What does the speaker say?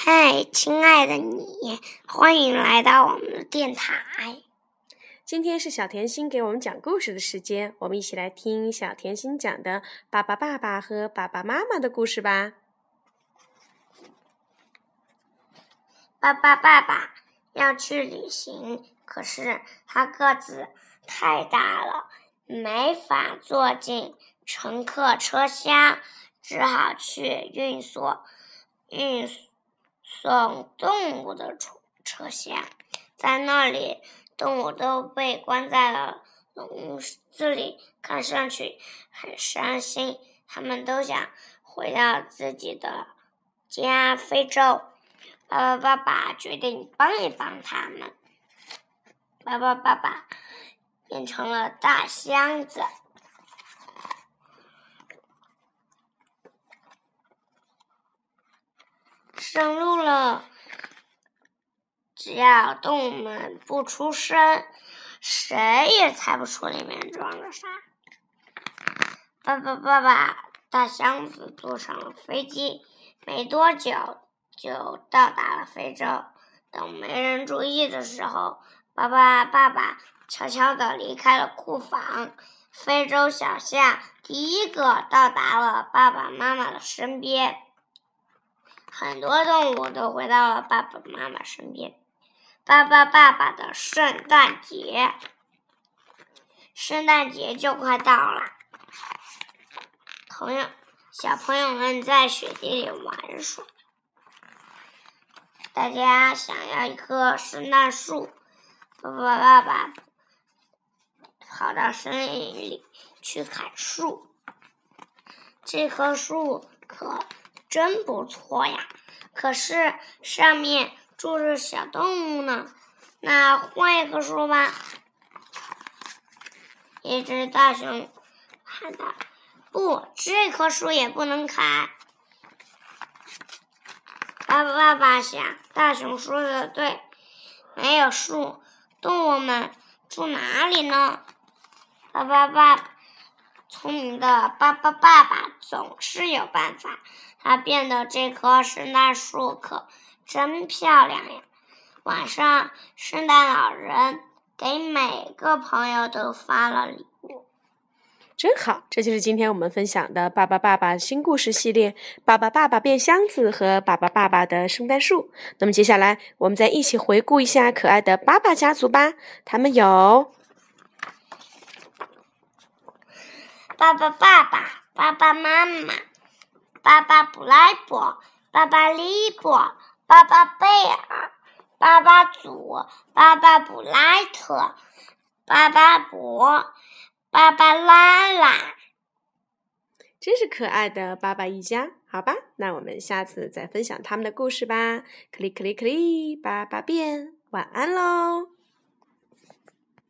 嗨，亲爱的你，欢迎来到我们的电台。今天是小甜心给我们讲故事的时间，我们一起来听小甜心讲的《爸爸爸爸和爸爸妈妈》的故事吧。爸爸爸爸要去旅行，可是他个子太大了，没法坐进乘客车厢，只好去运所运。送动物的车车厢，在那里，动物都被关在了笼子里，看上去很伤心。他们都想回到自己的家——非洲。爸爸爸爸决定帮一帮他们。爸爸爸爸变成了大箱子。上路了，只要动物们不出声，谁也猜不出里面装了啥。爸爸爸爸，大箱子坐上了飞机，没多久就到达了非洲。等没人注意的时候，爸爸爸爸悄悄地离开了库房。非洲小象第一个到达了爸爸妈妈的身边。很多动物都回到了爸爸妈妈身边。爸爸爸爸的圣诞节，圣诞节就快到了。朋友，小朋友们在雪地里玩耍。大家想要一棵圣诞树，爸爸爸爸跑到森林里去砍树。这棵树可。真不错呀，可是上面住着小动物呢。那换一棵树吧。一只大熊喊道：“不，这棵树也不能砍。”爸爸爸爸想，大熊说的对，没有树，动物们住哪里呢？爸爸爸。聪明的爸爸爸爸总是有办法，他变的这棵圣诞树可真漂亮呀！晚上，圣诞老人给每个朋友都发了礼物，真好！这就是今天我们分享的《爸爸爸爸新故事系列》——爸爸爸爸变箱子和爸爸爸爸的圣诞树。那么接下来，我们再一起回顾一下可爱的爸爸家族吧。他们有。爸爸、爸爸、爸爸妈妈、爸爸布莱伯、爸爸利伯、爸爸贝尔、爸爸祖、爸爸布莱特、爸爸伯、爸爸拉拉，真是可爱的爸爸一家。好吧，那我们下次再分享他们的故事吧。克里克里克里，爸爸变，晚安喽。